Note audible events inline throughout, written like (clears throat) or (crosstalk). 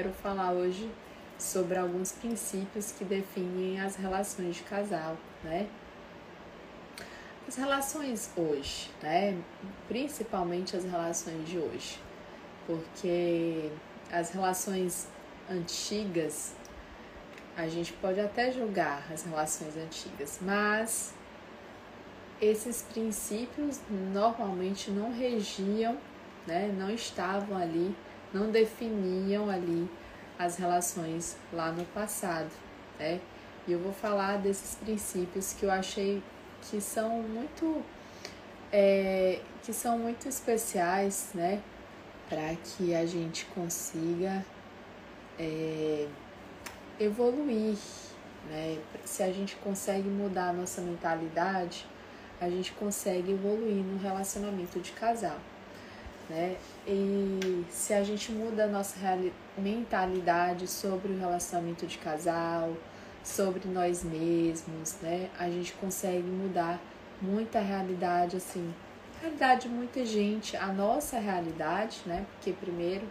quero falar hoje sobre alguns princípios que definem as relações de casal, né? As relações hoje, né? Principalmente as relações de hoje, porque as relações antigas a gente pode até julgar as relações antigas, mas esses princípios normalmente não regiam, né? Não estavam ali, não definiam ali as relações lá no passado, né? E eu vou falar desses princípios que eu achei que são muito é, que são muito especiais, né? Para que a gente consiga é, evoluir, né? Se a gente consegue mudar a nossa mentalidade, a gente consegue evoluir no relacionamento de casal né? E se a gente muda a nossa mentalidade sobre o relacionamento de casal, sobre nós mesmos, né? A gente consegue mudar muita realidade, assim, realidade de muita gente, a nossa realidade, né? Porque primeiro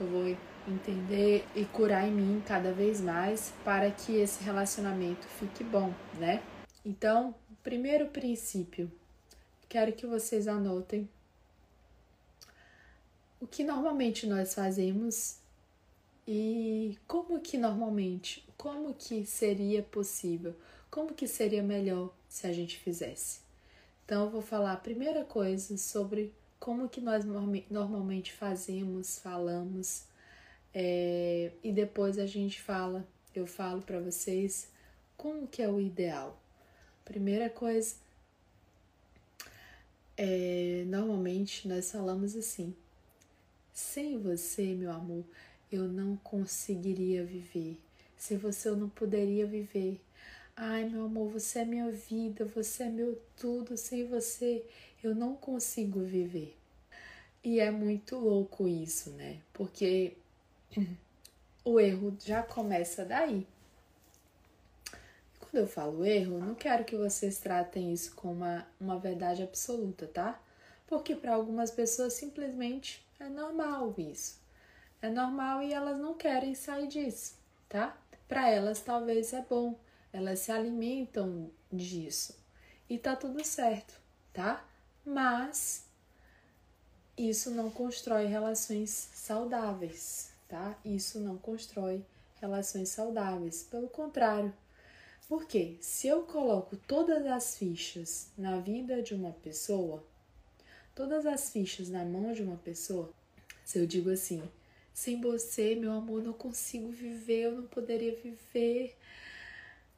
eu vou entender e curar em mim cada vez mais para que esse relacionamento fique bom, né? Então, primeiro princípio, quero que vocês anotem o que normalmente nós fazemos e como que normalmente, como que seria possível, como que seria melhor se a gente fizesse. Então eu vou falar a primeira coisa sobre como que nós normalmente fazemos, falamos, é, e depois a gente fala, eu falo para vocês como que é o ideal. Primeira coisa, é, normalmente nós falamos assim, sem você, meu amor, eu não conseguiria viver. Sem você, eu não poderia viver. Ai, meu amor, você é minha vida, você é meu tudo. Sem você, eu não consigo viver. E é muito louco isso, né? Porque (clears throat) o erro já começa daí. Quando eu falo erro, não quero que vocês tratem isso como uma, uma verdade absoluta, tá? Porque para algumas pessoas simplesmente é normal isso. É normal e elas não querem sair disso, tá? Para elas talvez é bom, elas se alimentam disso e tá tudo certo, tá? Mas isso não constrói relações saudáveis, tá? Isso não constrói relações saudáveis, pelo contrário. Porque se eu coloco todas as fichas na vida de uma pessoa, todas as fichas na mão de uma pessoa, se eu digo assim, sem você, meu amor, não consigo viver, eu não poderia viver.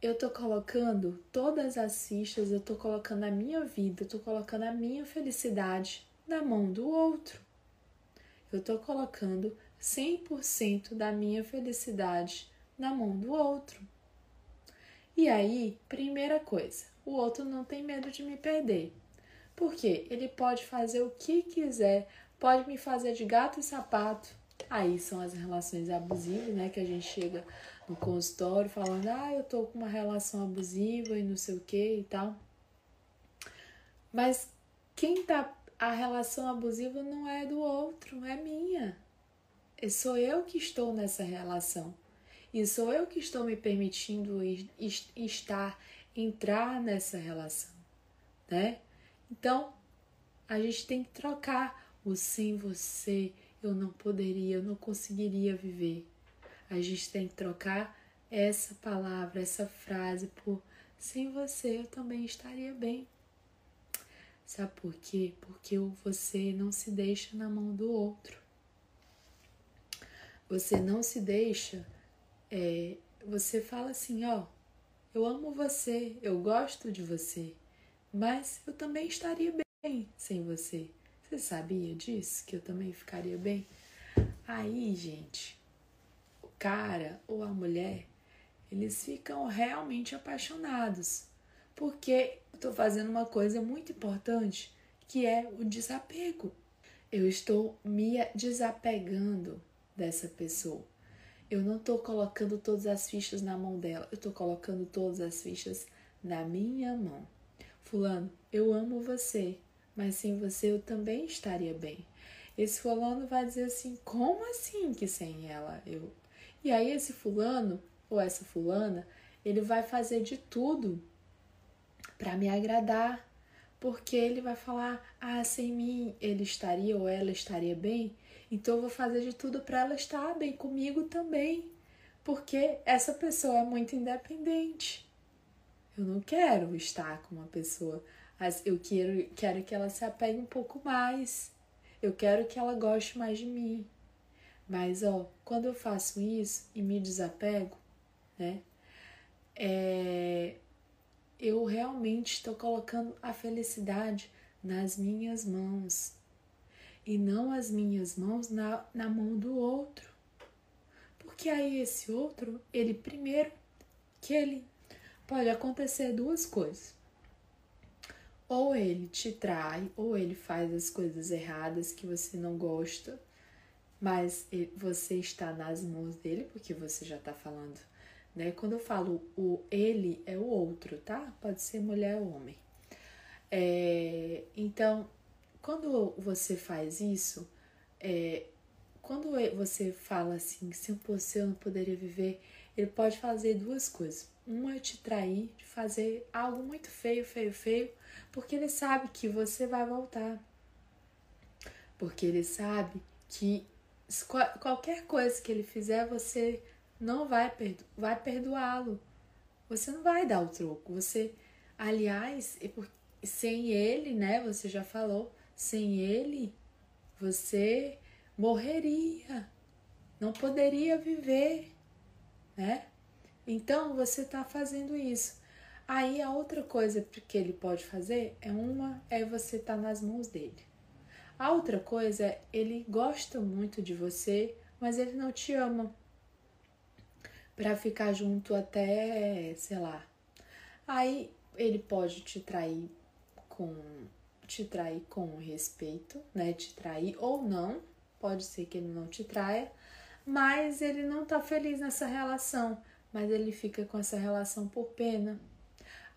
Eu tô colocando todas as fichas, eu tô colocando a minha vida, eu tô colocando a minha felicidade na mão do outro. Eu tô colocando 100% da minha felicidade na mão do outro. E aí, primeira coisa, o outro não tem medo de me perder. Porque ele pode fazer o que quiser, pode me fazer de gato e sapato. Aí são as relações abusivas, né? Que a gente chega no consultório falando, ah, eu tô com uma relação abusiva e não sei o que e tal. Mas quem tá. A relação abusiva não é do outro, é minha. Sou eu que estou nessa relação. E sou eu que estou me permitindo estar, entrar nessa relação, né? Então, a gente tem que trocar o sem você eu não poderia, eu não conseguiria viver. A gente tem que trocar essa palavra, essa frase por sem você eu também estaria bem. Sabe por quê? Porque você não se deixa na mão do outro. Você não se deixa. É, você fala assim: ó, eu amo você, eu gosto de você, mas eu também estaria bem sem você. Você sabia disso? Que eu também ficaria bem? Aí, gente, o cara ou a mulher, eles ficam realmente apaixonados. Porque eu estou fazendo uma coisa muito importante, que é o desapego. Eu estou me desapegando dessa pessoa. Eu não estou colocando todas as fichas na mão dela, eu estou colocando todas as fichas na minha mão. Fulano, eu amo você, mas sem você eu também estaria bem. Esse fulano vai dizer assim: como assim que sem ela eu, E aí esse fulano ou essa fulana, ele vai fazer de tudo para me agradar, porque ele vai falar: "Ah, sem mim ele estaria ou ela estaria bem". Então eu vou fazer de tudo para ela estar bem comigo também, porque essa pessoa é muito independente. Eu não quero estar com uma pessoa, eu quero, quero que ela se apegue um pouco mais. Eu quero que ela goste mais de mim. Mas, ó, quando eu faço isso e me desapego, né? É, eu realmente estou colocando a felicidade nas minhas mãos e não as minhas mãos na, na mão do outro. Porque aí esse outro, ele primeiro, que ele pode acontecer duas coisas. Ou ele te trai, ou ele faz as coisas erradas que você não gosta, mas você está nas mãos dele, porque você já está falando né? Quando eu falo o ele, é o outro, tá? Pode ser mulher ou homem. É, então, quando você faz isso, é, quando você fala assim, se você não poderia viver, ele pode fazer duas coisas. Uma é te trair, de fazer algo muito feio, feio, feio, porque ele sabe que você vai voltar. Porque ele sabe que qualquer coisa que ele fizer, você não vai, perdo vai perdoá-lo. Você não vai dar o troco. Você, aliás, sem ele, né? Você já falou, sem ele, você morreria, não poderia viver, né? Então você está fazendo isso. Aí a outra coisa que ele pode fazer é uma é você estar tá nas mãos dele. A outra coisa é ele gosta muito de você, mas ele não te ama para ficar junto até, sei lá. Aí ele pode te trair com te trair com respeito, né? Te trair ou não, pode ser que ele não te traia, mas ele não tá feliz nessa relação, mas ele fica com essa relação por pena.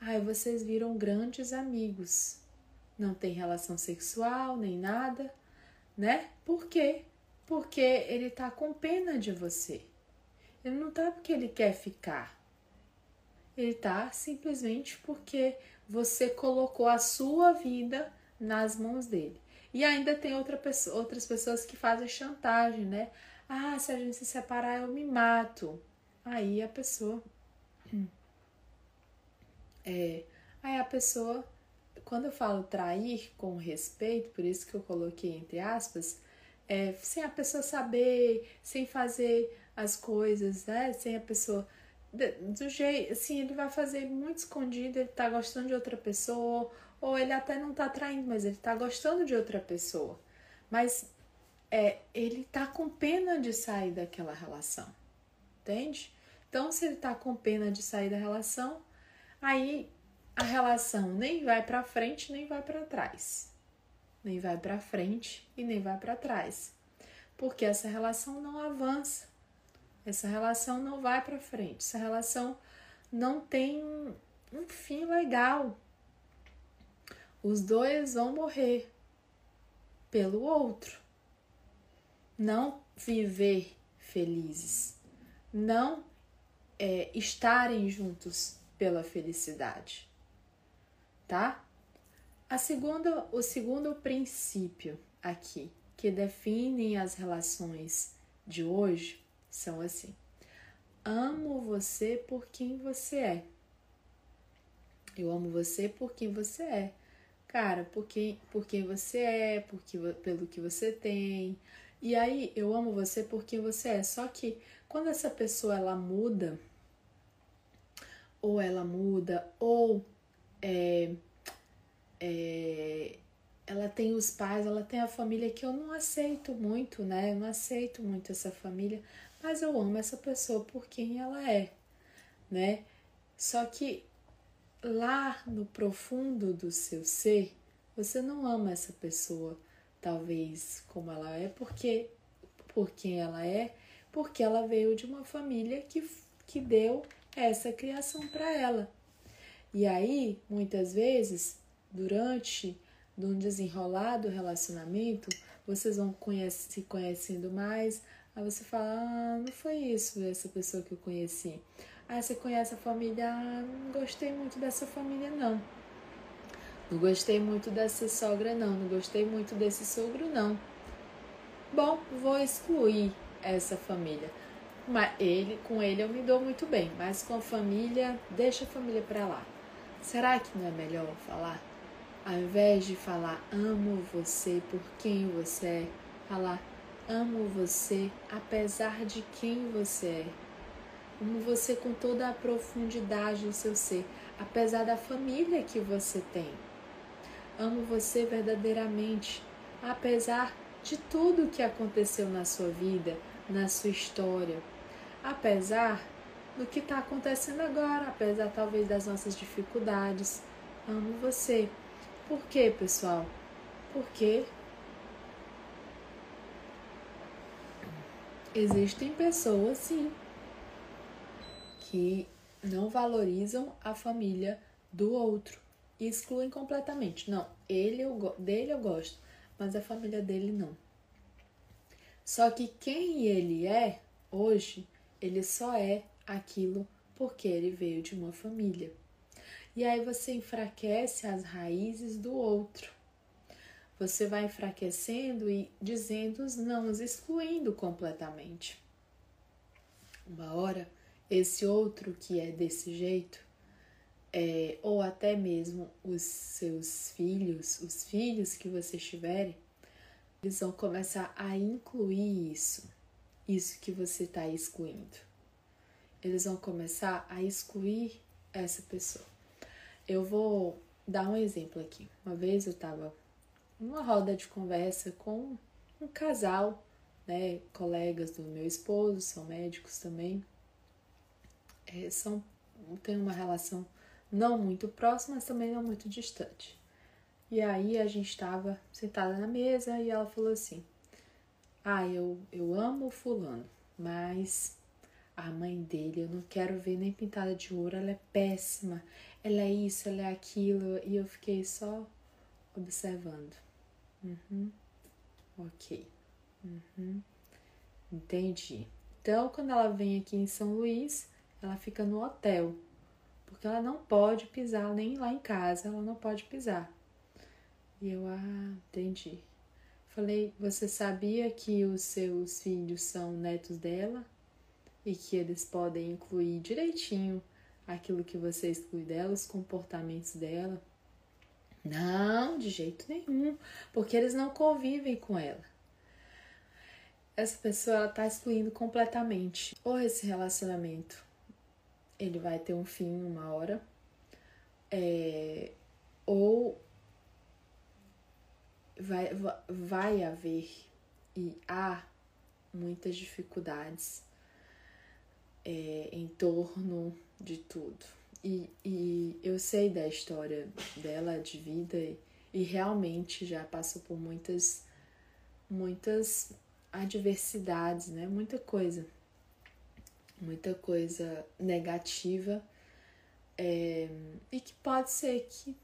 Aí vocês viram grandes amigos. Não tem relação sexual nem nada, né? Por quê? Porque ele tá com pena de você. Ele não tá porque ele quer ficar. Ele tá simplesmente porque você colocou a sua vida nas mãos dele. E ainda tem outra pessoa, outras pessoas que fazem chantagem, né? Ah, se a gente se separar, eu me mato. Aí a pessoa. É, aí a pessoa, quando eu falo trair com respeito, por isso que eu coloquei entre aspas, é, sem a pessoa saber, sem fazer as coisas, né? Sem a pessoa. Do jeito, assim, ele vai fazer muito escondido, ele tá gostando de outra pessoa, ou ele até não tá traindo, mas ele tá gostando de outra pessoa. Mas é, ele tá com pena de sair daquela relação, entende? Então, se ele tá com pena de sair da relação, aí a relação nem vai para frente, nem vai para trás. Nem vai para frente e nem vai para trás. Porque essa relação não avança. Essa relação não vai para frente, essa relação não tem um fim legal. Os dois vão morrer pelo outro. Não viver felizes, não é, estarem juntos pela felicidade, tá? A segunda, o segundo princípio aqui que define as relações de hoje são assim: amo você por quem você é. Eu amo você por quem você é. Cara, por quem, por quem você é, por que, pelo que você tem. E aí, eu amo você por quem você é. Só que quando essa pessoa ela muda, ou ela muda, ou é, é, ela tem os pais, ela tem a família que eu não aceito muito, né? Eu não aceito muito essa família, mas eu amo essa pessoa por quem ela é, né? Só que lá no profundo do seu ser, você não ama essa pessoa, talvez como ela é, porque por quem ela é, porque ela veio de uma família que, que deu essa criação para ela. E aí, muitas vezes, durante um desenrolar do relacionamento, vocês vão conhece, se conhecendo mais, Aí você fala, ah, não foi isso essa pessoa que eu conheci. Aí você conhece a família, ah, não gostei muito dessa família não. Não gostei muito dessa sogra não, não gostei muito desse sogro não. Bom, vou excluir essa família. Mas ele, com ele eu me dou muito bem, mas com a família, deixa a família para lá. Será que não é melhor falar? Ao invés de falar amo você por quem você é, falar amo você apesar de quem você é. Amo você com toda a profundidade do seu ser, apesar da família que você tem. Amo você verdadeiramente, apesar de tudo que aconteceu na sua vida, na sua história, apesar do que está acontecendo agora, apesar talvez das nossas dificuldades. Amo você. Por quê, pessoal? Porque existem pessoas, sim, que não valorizam a família do outro e excluem completamente. Não, ele eu, dele eu gosto, mas a família dele não. Só que quem ele é hoje, ele só é aquilo porque ele veio de uma família. E aí você enfraquece as raízes do outro. Você vai enfraquecendo e dizendo os não, excluindo completamente. Uma hora, esse outro que é desse jeito, é, ou até mesmo os seus filhos, os filhos que vocês tiverem, eles vão começar a incluir isso, isso que você está excluindo eles vão começar a excluir essa pessoa. Eu vou dar um exemplo aqui. Uma vez eu estava numa roda de conversa com um casal, né, colegas do meu esposo, são médicos também. É, são tem uma relação não muito próxima, mas também não muito distante. E aí a gente estava sentada na mesa e ela falou assim: Ah, eu, eu amo fulano, mas a mãe dele, eu não quero ver nem pintada de ouro, ela é péssima, ela é isso, ela é aquilo, e eu fiquei só observando. Uhum. Ok. Uhum. Entendi. Então, quando ela vem aqui em São Luís, ela fica no hotel, porque ela não pode pisar nem lá em casa, ela não pode pisar. E eu, ah, entendi. Falei, você sabia que os seus filhos são netos dela? e que eles podem incluir direitinho aquilo que você exclui dela, os comportamentos dela. Não, de jeito nenhum, porque eles não convivem com ela. Essa pessoa está excluindo completamente. Ou esse relacionamento ele vai ter um fim uma hora, é, ou vai, vai haver e há muitas dificuldades é, em torno de tudo. E, e eu sei da história dela de vida e, e realmente já passou por muitas, muitas adversidades, né? Muita coisa, muita coisa negativa é, e que pode ser que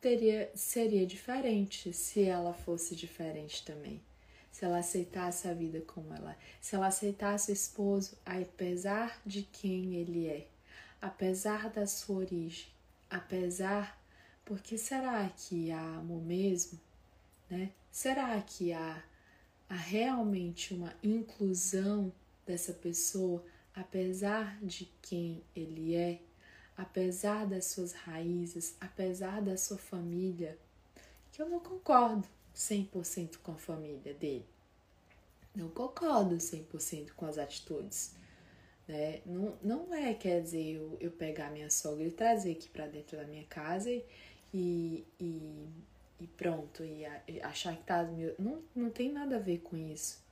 teria seria diferente se ela fosse diferente também se ela aceitasse a vida como ela é, se ela aceitasse o esposo, apesar de quem ele é, apesar da sua origem, apesar. Porque será que há amor mesmo? Né? Será que há, há realmente uma inclusão dessa pessoa, apesar de quem ele é, apesar das suas raízes, apesar da sua família? Que eu não concordo 100% com a família dele. Não concordo 100% com as atitudes. Né? Não, não é, quer dizer, eu, eu pegar minha sogra e trazer aqui para dentro da minha casa e, e, e pronto, e, achar que tá. Não, não tem nada a ver com isso.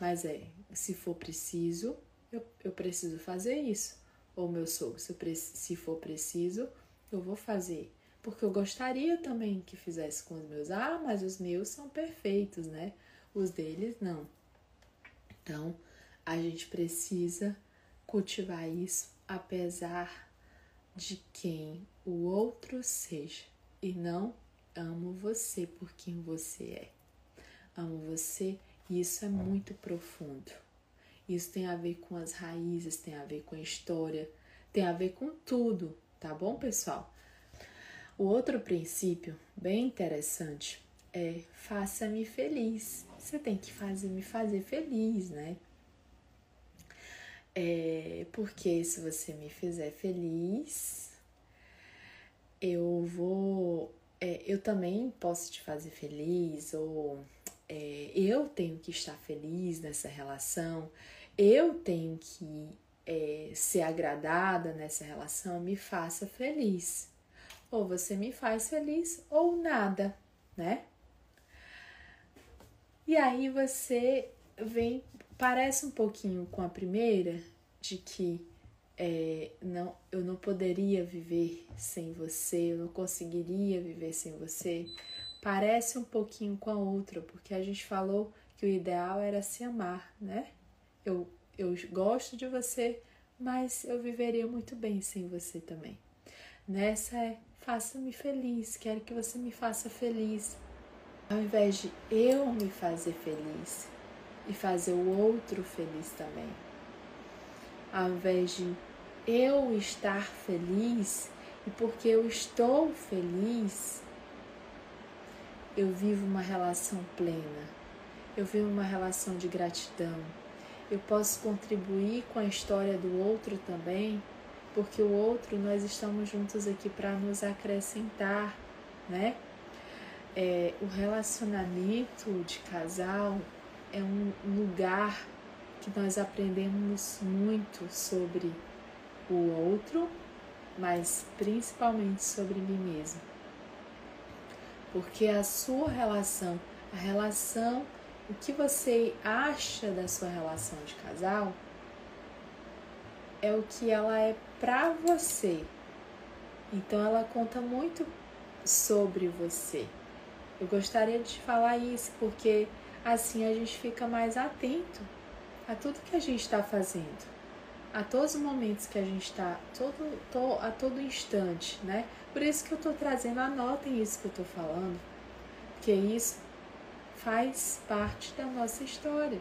Mas é, se for preciso, eu, eu preciso fazer isso. Ou meu sogro, se, se for preciso, eu vou fazer porque eu gostaria também que fizesse com os meus. Ah, mas os meus são perfeitos, né? Os deles não. Então, a gente precisa cultivar isso apesar de quem o outro seja e não amo você por quem você é. Amo você e isso é muito profundo. Isso tem a ver com as raízes, tem a ver com a história, tem a ver com tudo, tá bom, pessoal? O outro princípio bem interessante é faça-me feliz. Você tem que fazer me fazer feliz, né? É, porque se você me fizer feliz, eu vou. É, eu também posso te fazer feliz, ou é, eu tenho que estar feliz nessa relação, eu tenho que é, ser agradada nessa relação, me faça feliz. Ou você me faz feliz ou nada, né? E aí você vem, parece um pouquinho com a primeira, de que é, não, eu não poderia viver sem você, eu não conseguiria viver sem você, parece um pouquinho com a outra, porque a gente falou que o ideal era se amar, né? Eu, eu gosto de você, mas eu viveria muito bem sem você também. Nessa é faça-me feliz, quero que você me faça feliz. Ao invés de eu me fazer feliz e fazer o outro feliz também. Ao invés de eu estar feliz e porque eu estou feliz, eu vivo uma relação plena, eu vivo uma relação de gratidão. Eu posso contribuir com a história do outro também, porque o outro nós estamos juntos aqui para nos acrescentar, né? É, o relacionamento de casal é um lugar que nós aprendemos muito sobre o outro, mas principalmente sobre mim mesmo. Porque a sua relação, a relação, o que você acha da sua relação de casal é o que ela é para você. Então ela conta muito sobre você. Eu gostaria de falar isso porque assim a gente fica mais atento a tudo que a gente está fazendo a todos os momentos que a gente está, todo, to, a todo instante, né? Por isso que eu estou trazendo, anotem isso que eu estou falando, porque isso faz parte da nossa história.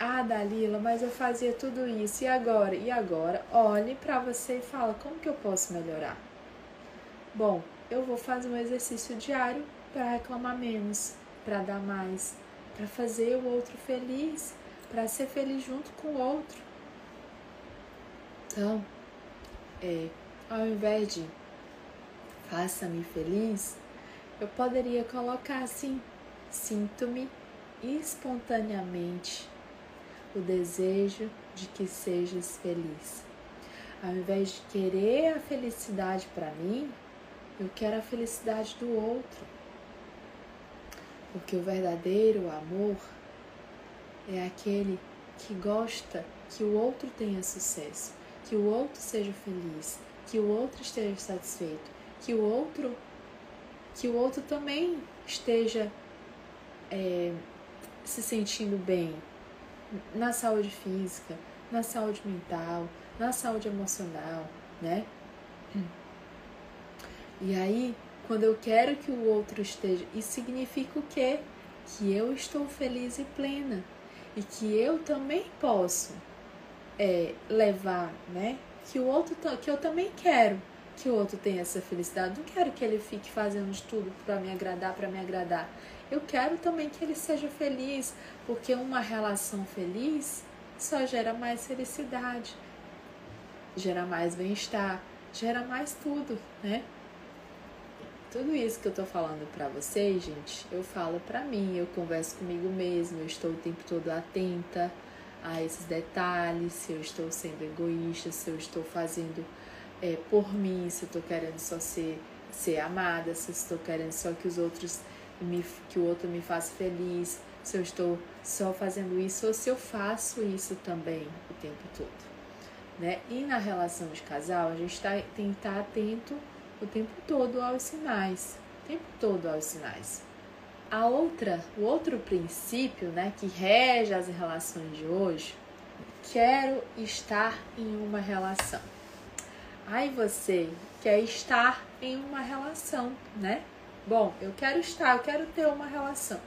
Ah, Dalila, mas eu fazia tudo isso, e agora? E agora? Olhe para você e fala, como que eu posso melhorar? Bom, eu vou fazer um exercício diário para reclamar menos, para dar mais, para fazer o outro feliz, para ser feliz junto com o outro. Então, é, ao invés de faça-me feliz, eu poderia colocar assim: sinto-me espontaneamente o desejo de que sejas feliz. Ao invés de querer a felicidade para mim, eu quero a felicidade do outro. Porque o verdadeiro amor é aquele que gosta que o outro tenha sucesso que o outro seja feliz, que o outro esteja satisfeito, que o outro que o outro também esteja é, se sentindo bem na saúde física, na saúde mental, na saúde emocional, né? E aí, quando eu quero que o outro esteja, isso significa o quê? Que eu estou feliz e plena e que eu também posso é, levar, né? Que o outro, que eu também quero que o outro tenha essa felicidade. Não quero que ele fique fazendo de tudo para me agradar, para me agradar. Eu quero também que ele seja feliz, porque uma relação feliz só gera mais felicidade, gera mais bem-estar, gera mais tudo, né? Tudo isso que eu tô falando para vocês, gente, eu falo para mim, eu converso comigo mesma, eu estou o tempo todo atenta a esses detalhes, se eu estou sendo egoísta, se eu estou fazendo é, por mim, se eu estou querendo só ser, ser amada, se eu estou querendo só que os outros me, que o outro me faça feliz, se eu estou só fazendo isso ou se eu faço isso também o tempo todo. Né? E na relação de casal, a gente tá, tem que estar atento o tempo todo aos sinais, o tempo todo aos sinais. A outra, o outro princípio, né, que rege as relações de hoje, quero estar em uma relação. Aí você quer estar em uma relação, né? Bom, eu quero estar, eu quero ter uma relação.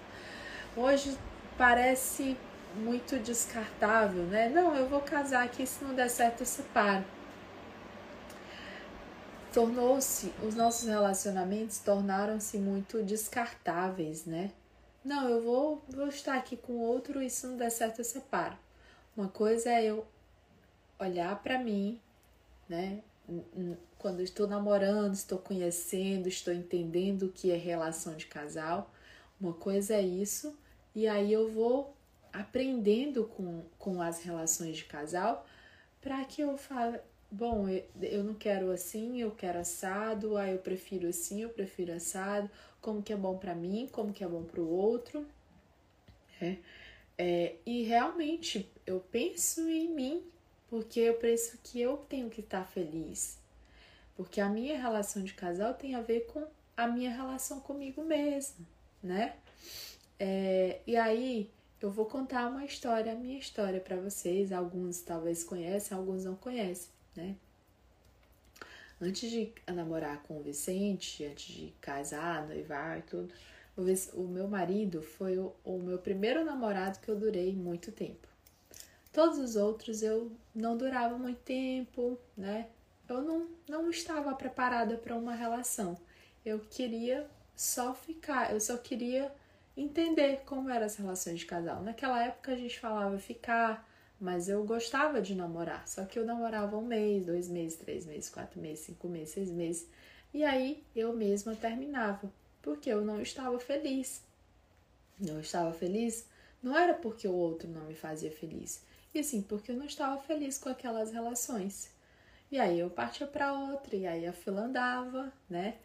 Hoje parece muito descartável, né? Não, eu vou casar aqui, se não der certo eu separo. Tornou-se, os nossos relacionamentos tornaram-se muito descartáveis, né? Não, eu vou, vou estar aqui com outro e se não der certo eu separo. Uma coisa é eu olhar para mim, né? Quando estou namorando, estou conhecendo, estou entendendo o que é relação de casal. Uma coisa é isso, e aí eu vou aprendendo com, com as relações de casal para que eu fale, bom, eu, não quero assim, eu quero assado, aí eu prefiro assim, eu prefiro assado, como que é bom para mim, como que é bom para o outro. É, é, e realmente eu penso em mim, porque eu penso que eu tenho que estar feliz. Porque a minha relação de casal tem a ver com a minha relação comigo mesma, né? É, e aí eu vou contar uma história, a minha história para vocês. Alguns talvez conhecem, alguns não conhecem, né? Antes de namorar com o Vicente, antes de casar, noivar e tudo, o meu marido foi o, o meu primeiro namorado que eu durei muito tempo. Todos os outros eu não durava muito tempo, né? Eu não, não estava preparada para uma relação. Eu queria só ficar, eu só queria entender como eram as relações de casal. Naquela época a gente falava ficar, mas eu gostava de namorar. Só que eu namorava um mês, dois meses, três meses, quatro meses, cinco meses, seis meses. E aí eu mesma terminava, porque eu não estava feliz. Não estava feliz não era porque o outro não me fazia feliz, e sim porque eu não estava feliz com aquelas relações. E aí eu partia para outra, e aí a fila andava, né?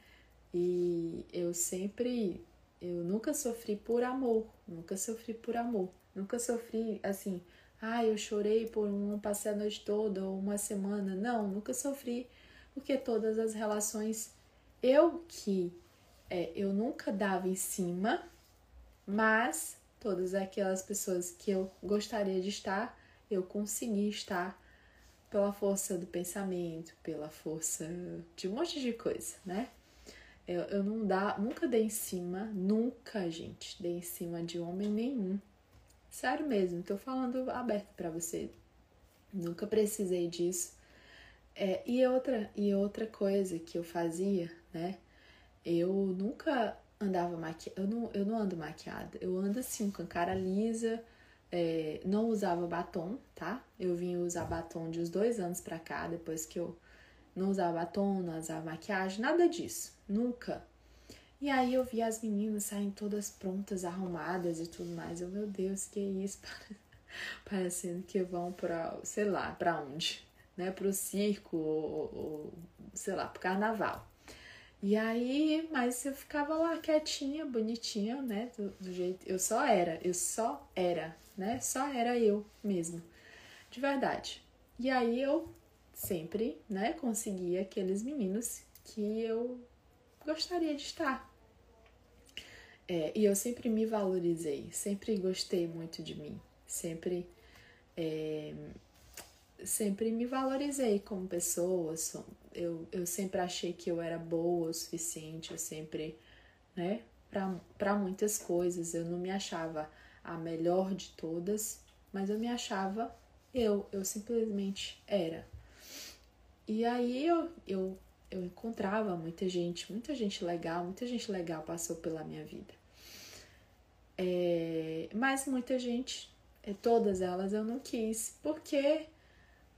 E eu sempre eu nunca sofri por amor, nunca sofri por amor, nunca sofri assim, ah, eu chorei por um, passei a noite toda ou uma semana. Não, nunca sofri, porque todas as relações eu que é, eu nunca dava em cima, mas todas aquelas pessoas que eu gostaria de estar, eu consegui estar pela força do pensamento, pela força de um monte de coisa, né? Eu, eu não dá, nunca dei em cima, nunca, gente, dei em cima de homem nenhum. Sério mesmo, tô falando aberto para você. Nunca precisei disso. É, e outra e outra coisa que eu fazia, né? Eu nunca andava maquiada, eu não, eu não ando maquiada, eu ando assim com a cara lisa, é, não usava batom, tá? Eu vim usar batom de uns dois anos pra cá, depois que eu não usava batom, não usava maquiagem, nada disso, nunca. E aí eu vi as meninas saem todas prontas, arrumadas e tudo mais. Eu, meu Deus, que isso? (laughs) Parecendo que vão para, sei lá, para onde, né? Pro circo ou, ou, sei lá, pro carnaval. E aí, mas eu ficava lá quietinha, bonitinha, né? Do, do jeito. Eu só era, eu só era, né? Só era eu mesmo. De verdade. E aí eu sempre, né, conseguia aqueles meninos que eu gostaria de estar. É, e eu sempre me valorizei, sempre gostei muito de mim, sempre, é, sempre me valorizei como pessoa. Eu, eu sempre achei que eu era boa o suficiente, eu sempre, né, para muitas coisas. Eu não me achava a melhor de todas, mas eu me achava eu, eu simplesmente era. E aí eu, eu, eu encontrava muita gente, muita gente legal, muita gente legal passou pela minha vida. É, mas muita gente, é, todas elas eu não quis, porque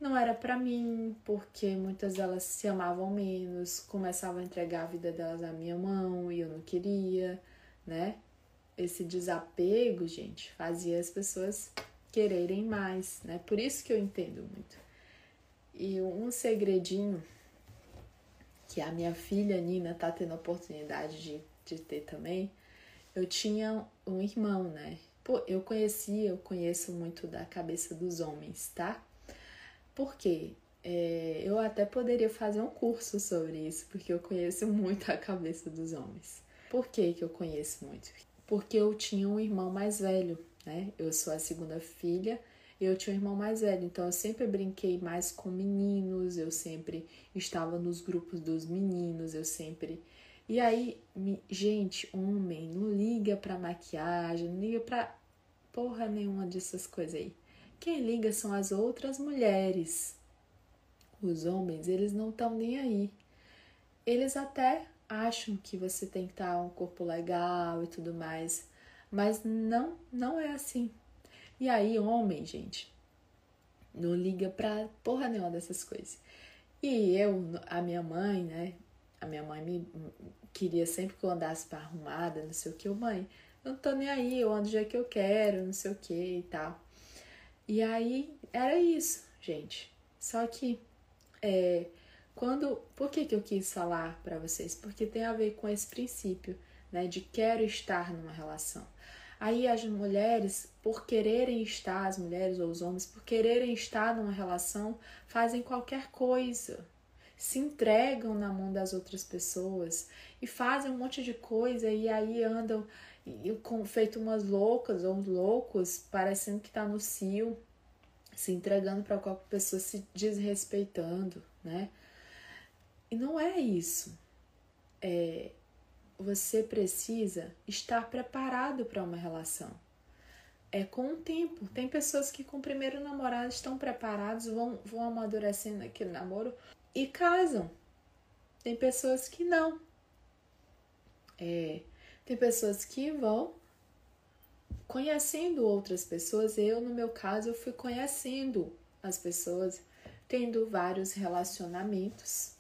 não era para mim, porque muitas delas se amavam menos, começavam a entregar a vida delas na minha mão e eu não queria, né? Esse desapego, gente, fazia as pessoas quererem mais, né? Por isso que eu entendo muito. E um segredinho que a minha filha Nina tá tendo a oportunidade de, de ter também. Eu tinha um irmão, né? Pô, eu conhecia, eu conheço muito da cabeça dos homens, tá? Porque é, eu até poderia fazer um curso sobre isso, porque eu conheço muito a cabeça dos homens. Por que, que eu conheço muito? Porque eu tinha um irmão mais velho, né? Eu sou a segunda filha eu tinha um irmão mais velho, então eu sempre brinquei mais com meninos, eu sempre estava nos grupos dos meninos, eu sempre. E aí, gente, homem, não liga pra maquiagem, não liga pra, porra nenhuma dessas coisas aí. Quem liga são as outras mulheres. Os homens, eles não estão nem aí. Eles até acham que você tem que estar um corpo legal e tudo mais, mas não, não é assim. E aí, homem, gente, não liga pra porra nenhuma dessas coisas. E eu, a minha mãe, né? A minha mãe me queria sempre que eu andasse para arrumada, não sei o que. Eu, mãe, não tô nem aí, eu ando do que eu quero, não sei o que e tal. E aí era isso, gente. Só que é, quando, por que, que eu quis falar para vocês? Porque tem a ver com esse princípio, né, de quero estar numa relação. Aí as mulheres, por quererem estar, as mulheres ou os homens, por quererem estar numa relação, fazem qualquer coisa, se entregam na mão das outras pessoas e fazem um monte de coisa e aí andam e, com, feito umas loucas ou uns loucos, parecendo que tá no cio, se entregando para qualquer pessoa, se desrespeitando, né? E não é isso. É, você precisa estar preparado para uma relação. É com o tempo. Tem pessoas que com o primeiro namorado estão preparados, vão, vão amadurecendo aquele namoro e casam. Tem pessoas que não. É, tem pessoas que vão conhecendo outras pessoas. Eu, no meu caso, eu fui conhecendo as pessoas, tendo vários relacionamentos,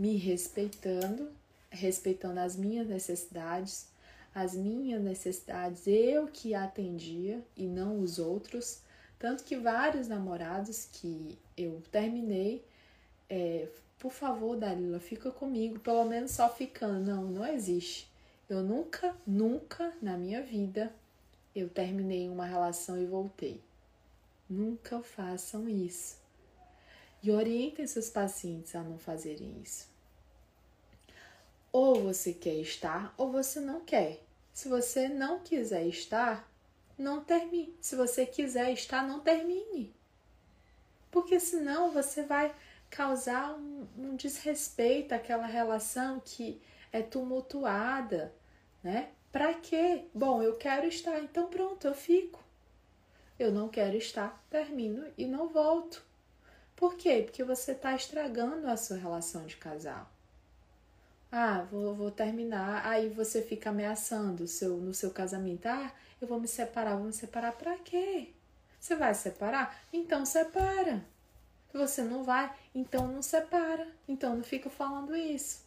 me respeitando respeitando as minhas necessidades, as minhas necessidades eu que atendia e não os outros. Tanto que vários namorados que eu terminei, é, por favor, Dalila, fica comigo, pelo menos só ficando. Não, não existe. Eu nunca, nunca na minha vida eu terminei uma relação e voltei. Nunca façam isso. E orientem seus pacientes a não fazerem isso. Ou você quer estar ou você não quer. Se você não quiser estar, não termine. Se você quiser estar, não termine. Porque senão você vai causar um, um desrespeito àquela relação que é tumultuada, né? Para quê? Bom, eu quero estar, então pronto, eu fico. Eu não quero estar, termino e não volto. Por quê? Porque você está estragando a sua relação de casal. Ah, vou, vou terminar. Aí você fica ameaçando seu, no seu casamento. Ah, eu vou me separar. Vou me separar pra quê? Você vai separar? Então separa. Você não vai? Então não separa. Então não fica falando isso.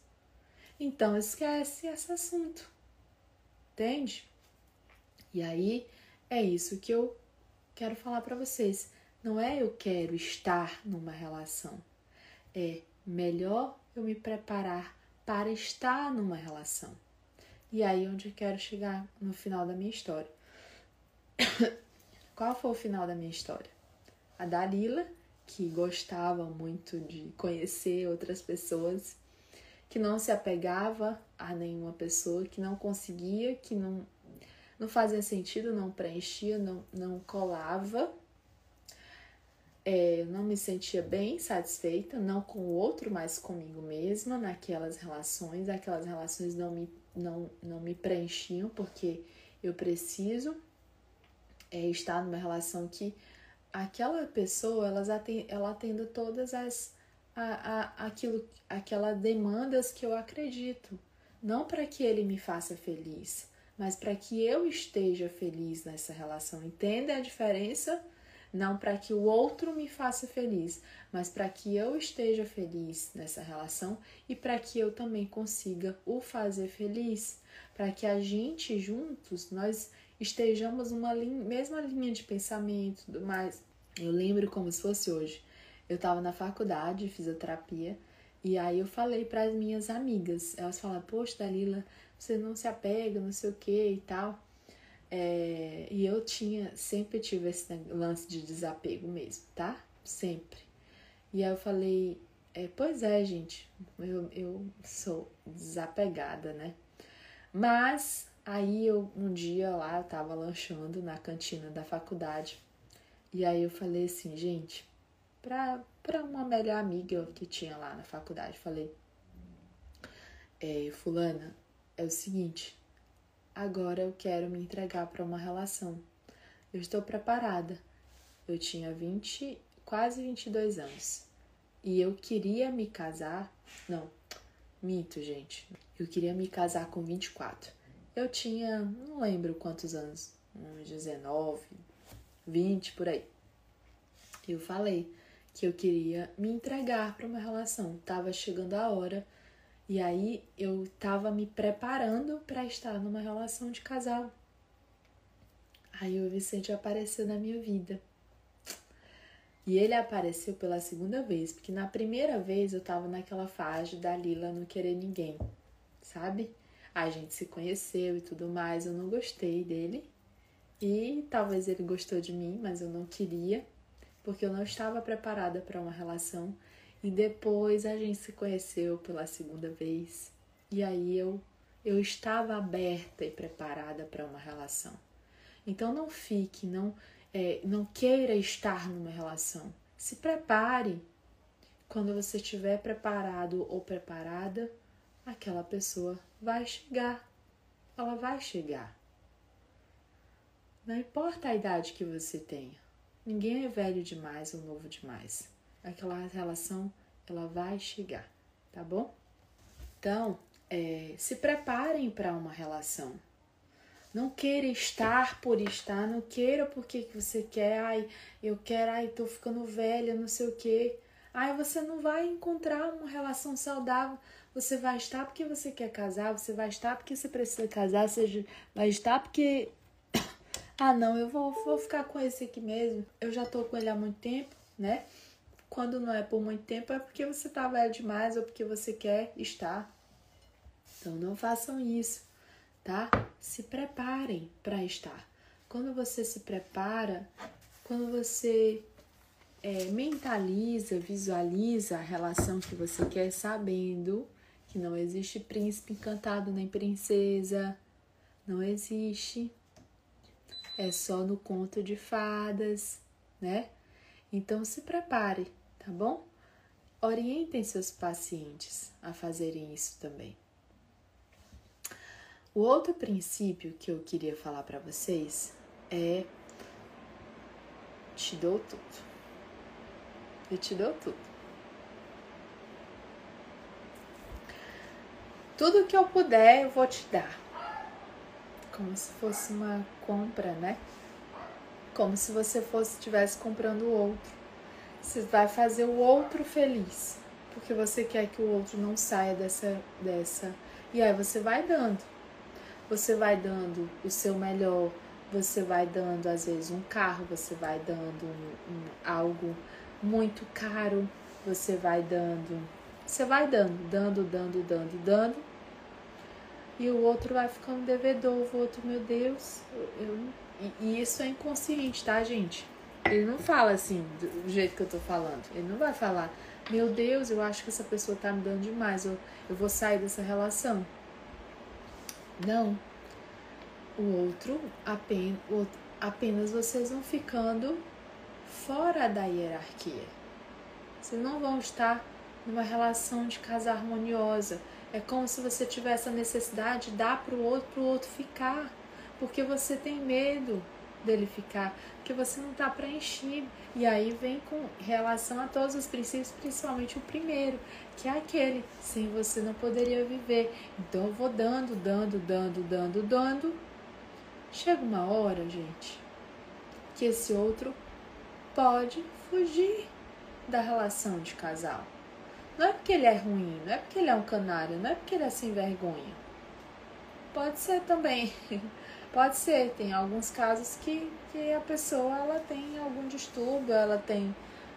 Então esquece esse assunto. Entende? E aí é isso que eu quero falar para vocês. Não é eu quero estar numa relação. É melhor eu me preparar para estar numa relação. E aí onde eu quero chegar no final da minha história. (coughs) Qual foi o final da minha história? A Dalila, que gostava muito de conhecer outras pessoas, que não se apegava a nenhuma pessoa, que não conseguia, que não, não fazia sentido, não preenchia, não, não colava é, eu não me sentia bem satisfeita, não com o outro, mas comigo mesma naquelas relações. Aquelas relações não me, não, não me preenchiam, porque eu preciso é, estar numa relação que aquela pessoa elas atend, ela atenda todas as a, a, aquilo, aquelas demandas que eu acredito. Não para que ele me faça feliz, mas para que eu esteja feliz nessa relação. Entenda a diferença? Não para que o outro me faça feliz, mas para que eu esteja feliz nessa relação e para que eu também consiga o fazer feliz, para que a gente juntos nós estejamos numa linha, mesma linha de pensamento, mais. Eu lembro como se fosse hoje. Eu estava na faculdade de fisioterapia e aí eu falei para as minhas amigas, elas falaram: "Poxa, Dalila, você não se apega, não sei o que e tal". É, e eu tinha, sempre tive esse lance de desapego mesmo, tá? Sempre. E aí eu falei, é, pois é, gente, eu, eu sou desapegada, né? Mas aí eu um dia lá eu tava lanchando na cantina da faculdade. E aí eu falei assim, gente, pra, pra uma melhor amiga que tinha lá na faculdade, falei, é, fulana, é o seguinte, agora eu quero me entregar para uma relação. eu estou preparada. Eu tinha 20, quase 22 anos. E eu queria me casar. Não, minto, gente. Eu queria me casar com 24. Eu tinha, não lembro quantos anos, uns 19, 20 por aí. Eu falei que eu queria me entregar para uma relação. Tava chegando a hora e aí eu tava me preparando para estar numa relação de casal. Aí o Vicente apareceu na minha vida. E ele apareceu pela segunda vez, porque na primeira vez eu tava naquela fase da Lila não querer ninguém, sabe? A gente se conheceu e tudo mais, eu não gostei dele. E talvez ele gostou de mim, mas eu não queria, porque eu não estava preparada para uma relação. E depois a gente se conheceu pela segunda vez. E aí eu eu estava aberta e preparada para uma relação. Então não fique, não é, não queira estar numa relação. Se prepare. Quando você estiver preparado ou preparada, aquela pessoa vai chegar. Ela vai chegar. Não importa a idade que você tenha. Ninguém é velho demais ou novo demais. Aquela relação, ela vai chegar, tá bom? Então, é, se preparem para uma relação. Não queira estar por estar, não queira porque que você quer, ai, eu quero, ai, tô ficando velha, não sei o quê. Ai, você não vai encontrar uma relação saudável. Você vai estar porque você quer casar, você vai estar porque você precisa casar, você vai estar porque. (coughs) ah, não, eu vou, vou ficar com esse aqui mesmo. Eu já tô com ele há muito tempo, né? Quando não é por muito tempo, é porque você tá velho demais ou porque você quer estar. Então não façam isso tá? Se preparem para estar. Quando você se prepara, quando você é, mentaliza, visualiza a relação que você quer, sabendo que não existe príncipe encantado nem princesa, não existe. É só no conto de fadas, né? Então se prepare, tá bom? Orientem seus pacientes a fazerem isso também. O outro princípio que eu queria falar para vocês é te dou tudo. Eu te dou tudo. Tudo que eu puder, eu vou te dar. Como se fosse uma compra, né? Como se você fosse estivesse comprando o outro. Você vai fazer o outro feliz, porque você quer que o outro não saia dessa dessa. E aí você vai dando você vai dando o seu melhor, você vai dando às vezes um carro, você vai dando um, um, algo muito caro, você vai dando, você vai dando, dando, dando, dando, dando, e o outro vai ficando devedor, o outro, meu Deus, eu, eu e, e isso é inconsciente, tá, gente? Ele não fala assim, do jeito que eu tô falando. Ele não vai falar, meu Deus, eu acho que essa pessoa tá me dando demais, eu, eu vou sair dessa relação. Não. O outro apenas, vocês vão ficando fora da hierarquia. Vocês não vão estar numa relação de casa harmoniosa. É como se você tivesse a necessidade de dar para o outro, para o outro ficar, porque você tem medo dele ficar, porque você não está preenchido. E aí vem com relação a todos os princípios, principalmente o primeiro, que é aquele, sem você não poderia viver. Então eu vou dando, dando, dando, dando, dando. Chega uma hora, gente, que esse outro pode fugir da relação de casal. Não é porque ele é ruim, não é porque ele é um canário, não é porque ele é sem vergonha. Pode ser também. (laughs) Pode ser, tem alguns casos que, que a pessoa ela tem algum distúrbio, ela tem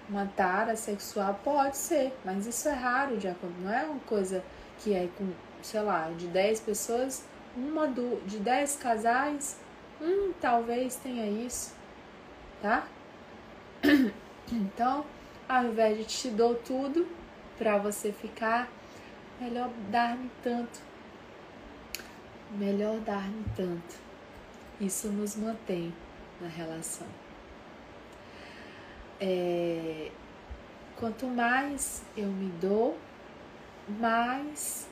uma tara sexual, pode ser, mas isso é raro de acontecer, não é uma coisa que é com, sei lá, de 10 pessoas, uma do, de 10 casais, um talvez tenha isso, tá? Então, ao invés de te dou tudo para você ficar, melhor dar-me tanto. Melhor dar-me tanto. Isso nos mantém na relação. É, quanto mais eu me dou, mais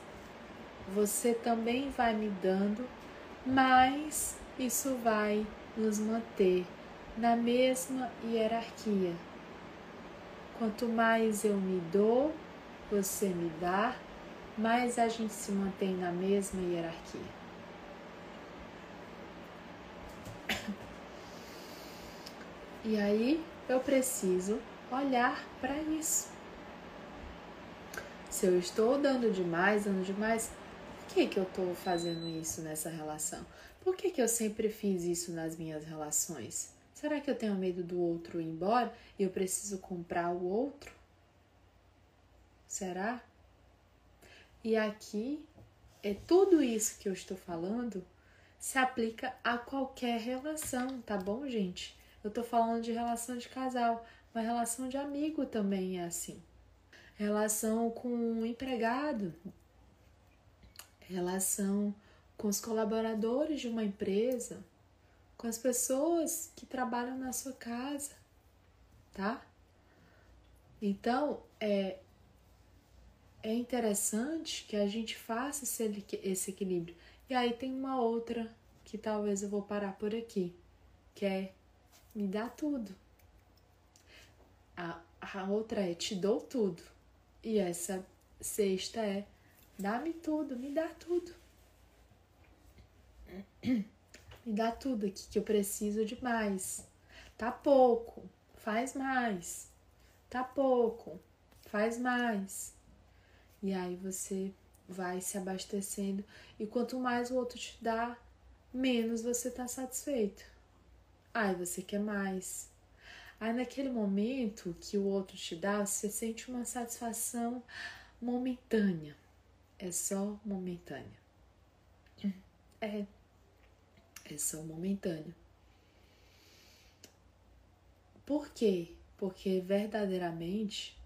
você também vai me dando, mais isso vai nos manter na mesma hierarquia. Quanto mais eu me dou, você me dá, mais a gente se mantém na mesma hierarquia. E aí eu preciso olhar para isso. Se eu estou dando demais, dando demais, por que, que eu estou fazendo isso nessa relação? Por que, que eu sempre fiz isso nas minhas relações? Será que eu tenho medo do outro ir embora e eu preciso comprar o outro? Será? E aqui é tudo isso que eu estou falando se aplica a qualquer relação, tá bom, gente? Eu tô falando de relação de casal, mas relação de amigo também é assim. Relação com o empregado, relação com os colaboradores de uma empresa, com as pessoas que trabalham na sua casa, tá? Então, é, é interessante que a gente faça esse, esse equilíbrio. E aí tem uma outra que talvez eu vou parar por aqui, que é me dá tudo. A, a outra é te dou tudo. E essa sexta é dá-me tudo, me dá tudo. (clears throat) Me dá tudo aqui que eu preciso de mais. Tá pouco, faz mais. Tá pouco, faz mais. E aí você vai se abastecendo e quanto mais o outro te dá, menos você tá satisfeito. Ai, você quer mais. Aí naquele momento que o outro te dá, você sente uma satisfação momentânea. É só momentânea. É. É só momentâneo. Por quê? Porque verdadeiramente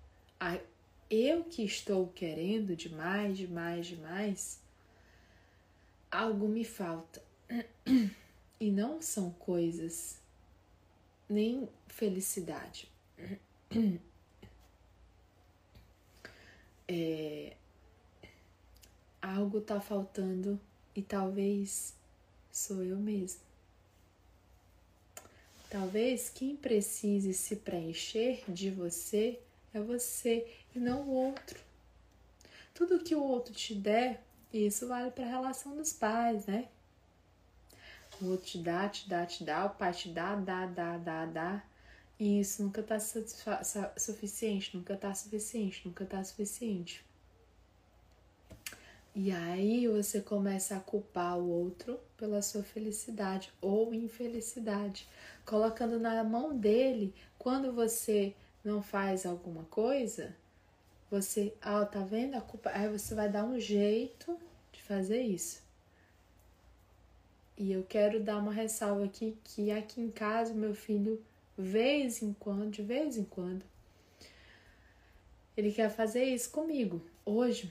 eu que estou querendo demais, demais, demais, algo me falta. (clears throat) E não são coisas nem felicidade. É, algo tá faltando e talvez sou eu mesmo. Talvez quem precise se preencher de você é você e não o outro. Tudo que o outro te der, isso vale para a relação dos pais, né? O outro te dá, te dá, te dá, o pai te dá, dá, dá, dá, dá. E isso nunca tá suficiente, nunca tá suficiente, nunca tá suficiente. E aí você começa a culpar o outro pela sua felicidade ou infelicidade, colocando na mão dele quando você não faz alguma coisa, você, ah, tá vendo a culpa? Aí você vai dar um jeito de fazer isso. E eu quero dar uma ressalva aqui que aqui em casa meu filho, vez em quando, de vez em quando, ele quer fazer isso comigo. Hoje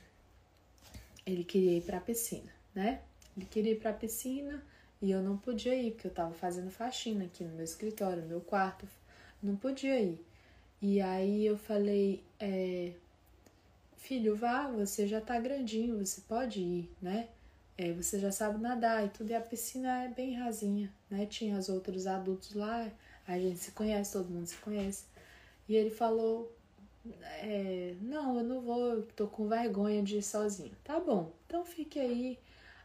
ele queria ir para a piscina, né? Ele queria ir para a piscina e eu não podia ir porque eu estava fazendo faxina aqui no meu escritório, no meu quarto, não podia ir. E aí eu falei, é, filho, vá, você já tá grandinho, você pode ir, né? É, você já sabe nadar e tudo, e a piscina é bem rasinha, né? Tinha os outros adultos lá, a gente se conhece, todo mundo se conhece. E ele falou: é, Não, eu não vou, eu tô com vergonha de ir sozinho. Tá bom, então fique aí.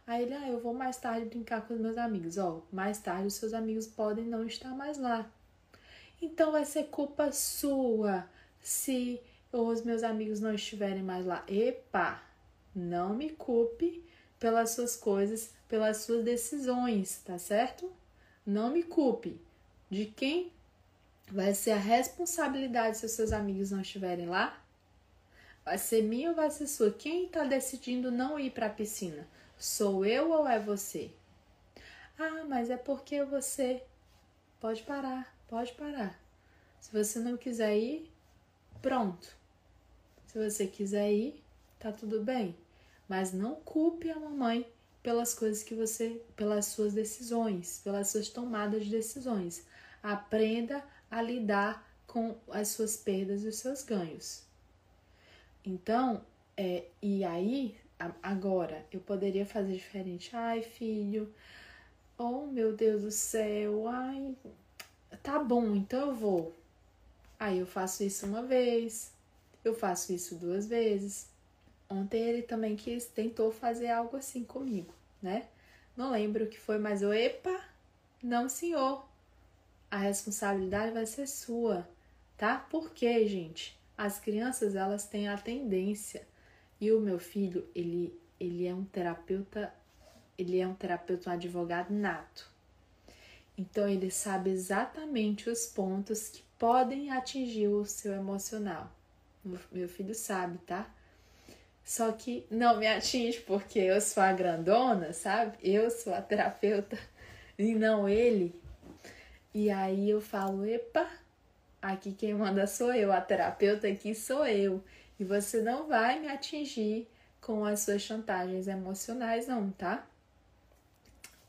Aí ele, ah, eu vou mais tarde brincar com os meus amigos. Ó, mais tarde os seus amigos podem não estar mais lá. Então vai ser culpa sua se os meus amigos não estiverem mais lá. Epa, não me culpe pelas suas coisas, pelas suas decisões, tá certo? Não me culpe. De quem vai ser a responsabilidade se os seus amigos não estiverem lá? Vai ser minha ou vai ser sua? Quem está decidindo não ir para a piscina? Sou eu ou é você? Ah, mas é porque você. Pode parar, pode parar. Se você não quiser ir, pronto. Se você quiser ir, tá tudo bem mas não culpe a mamãe pelas coisas que você, pelas suas decisões, pelas suas tomadas de decisões. Aprenda a lidar com as suas perdas e os seus ganhos. Então, é, e aí, agora, eu poderia fazer diferente. Ai, filho, oh meu Deus do céu, ai, tá bom, então eu vou. Aí eu faço isso uma vez, eu faço isso duas vezes. Ontem ele também quis, tentou fazer algo assim comigo, né? Não lembro o que foi, mas eu, epa, não senhor. A responsabilidade vai ser sua, tá? Por quê, gente? As crianças, elas têm a tendência. E o meu filho, ele, ele é um terapeuta, ele é um terapeuta, um advogado nato. Então ele sabe exatamente os pontos que podem atingir o seu emocional. Meu filho sabe, tá? Só que não me atinge porque eu sou a grandona, sabe? Eu sou a terapeuta e não ele. E aí eu falo: epa, aqui quem manda sou eu, a terapeuta aqui sou eu. E você não vai me atingir com as suas chantagens emocionais, não, tá?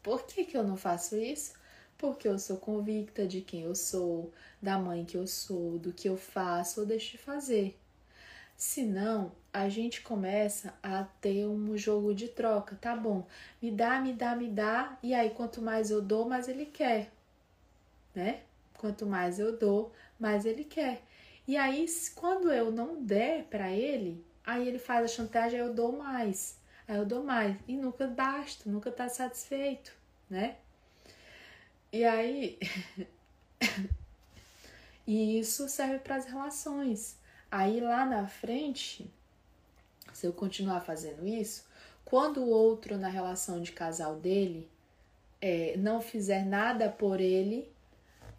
Por que, que eu não faço isso? Porque eu sou convicta de quem eu sou, da mãe que eu sou, do que eu faço ou deixo de fazer. Senão, a gente começa a ter um jogo de troca, tá bom? Me dá, me dá, me dá, e aí quanto mais eu dou, mais ele quer, né? Quanto mais eu dou, mais ele quer. E aí, quando eu não der para ele, aí ele faz a chantagem, eu dou mais, aí eu dou mais, e nunca basta, nunca tá satisfeito, né? E aí, (laughs) e isso serve para as relações. Aí lá na frente, se eu continuar fazendo isso, quando o outro na relação de casal dele é, não fizer nada por ele,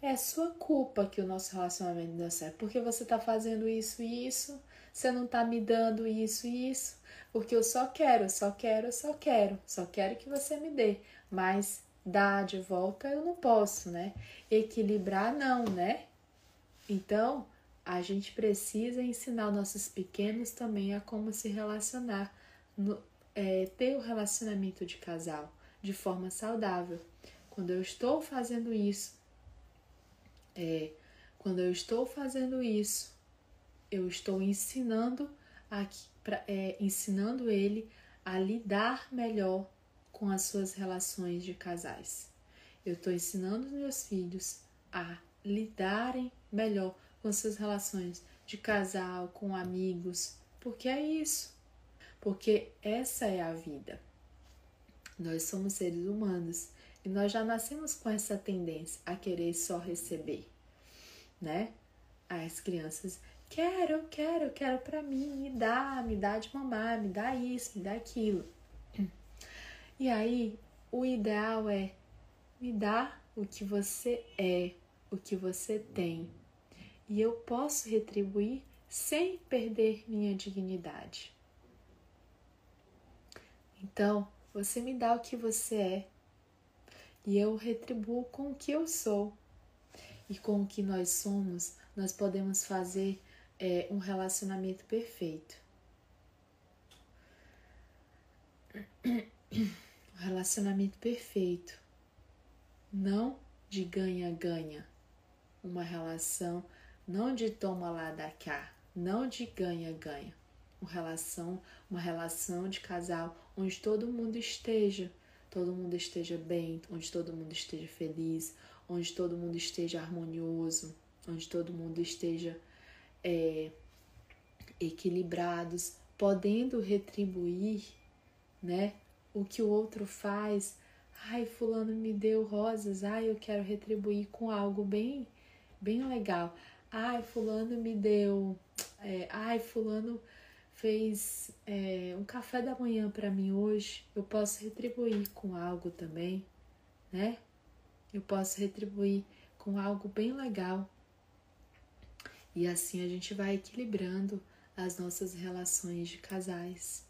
é sua culpa que o nosso relacionamento não deu certo. Porque você tá fazendo isso e isso, você não tá me dando isso e isso. Porque eu só quero, só quero, só quero, só quero que você me dê. Mas dar de volta eu não posso, né? Equilibrar não, né? Então, a gente precisa ensinar nossos pequenos também a como se relacionar, no, é, ter o um relacionamento de casal de forma saudável. Quando eu estou fazendo isso, é, quando eu estou fazendo isso, eu estou ensinando, aqui, pra, é, ensinando ele a lidar melhor com as suas relações de casais. Eu estou ensinando os meus filhos a lidarem melhor com suas relações de casal, com amigos, porque é isso. Porque essa é a vida. Nós somos seres humanos e nós já nascemos com essa tendência a querer só receber, né? As crianças, quero, quero, quero para mim, me dá, me dá de mamar, me dá isso, me dá aquilo. E aí, o ideal é me dar o que você é, o que você tem, e eu posso retribuir sem perder minha dignidade. Então, você me dá o que você é e eu retribuo com o que eu sou. E com o que nós somos, nós podemos fazer é, um relacionamento perfeito. (coughs) Um relacionamento perfeito. Não de ganha-ganha. Uma relação não de toma lá da cá, não de ganha-ganha. Uma relação, uma relação de casal onde todo mundo esteja, todo mundo esteja bem, onde todo mundo esteja feliz, onde todo mundo esteja harmonioso, onde todo mundo esteja é, equilibrados, podendo retribuir, né, o que o outro faz. Ai, fulano me deu rosas, ai, eu quero retribuir com algo bem, bem legal. Ai, fulano me deu. É, ai, fulano fez é, um café da manhã para mim hoje. Eu posso retribuir com algo também, né? Eu posso retribuir com algo bem legal. E assim a gente vai equilibrando as nossas relações de casais.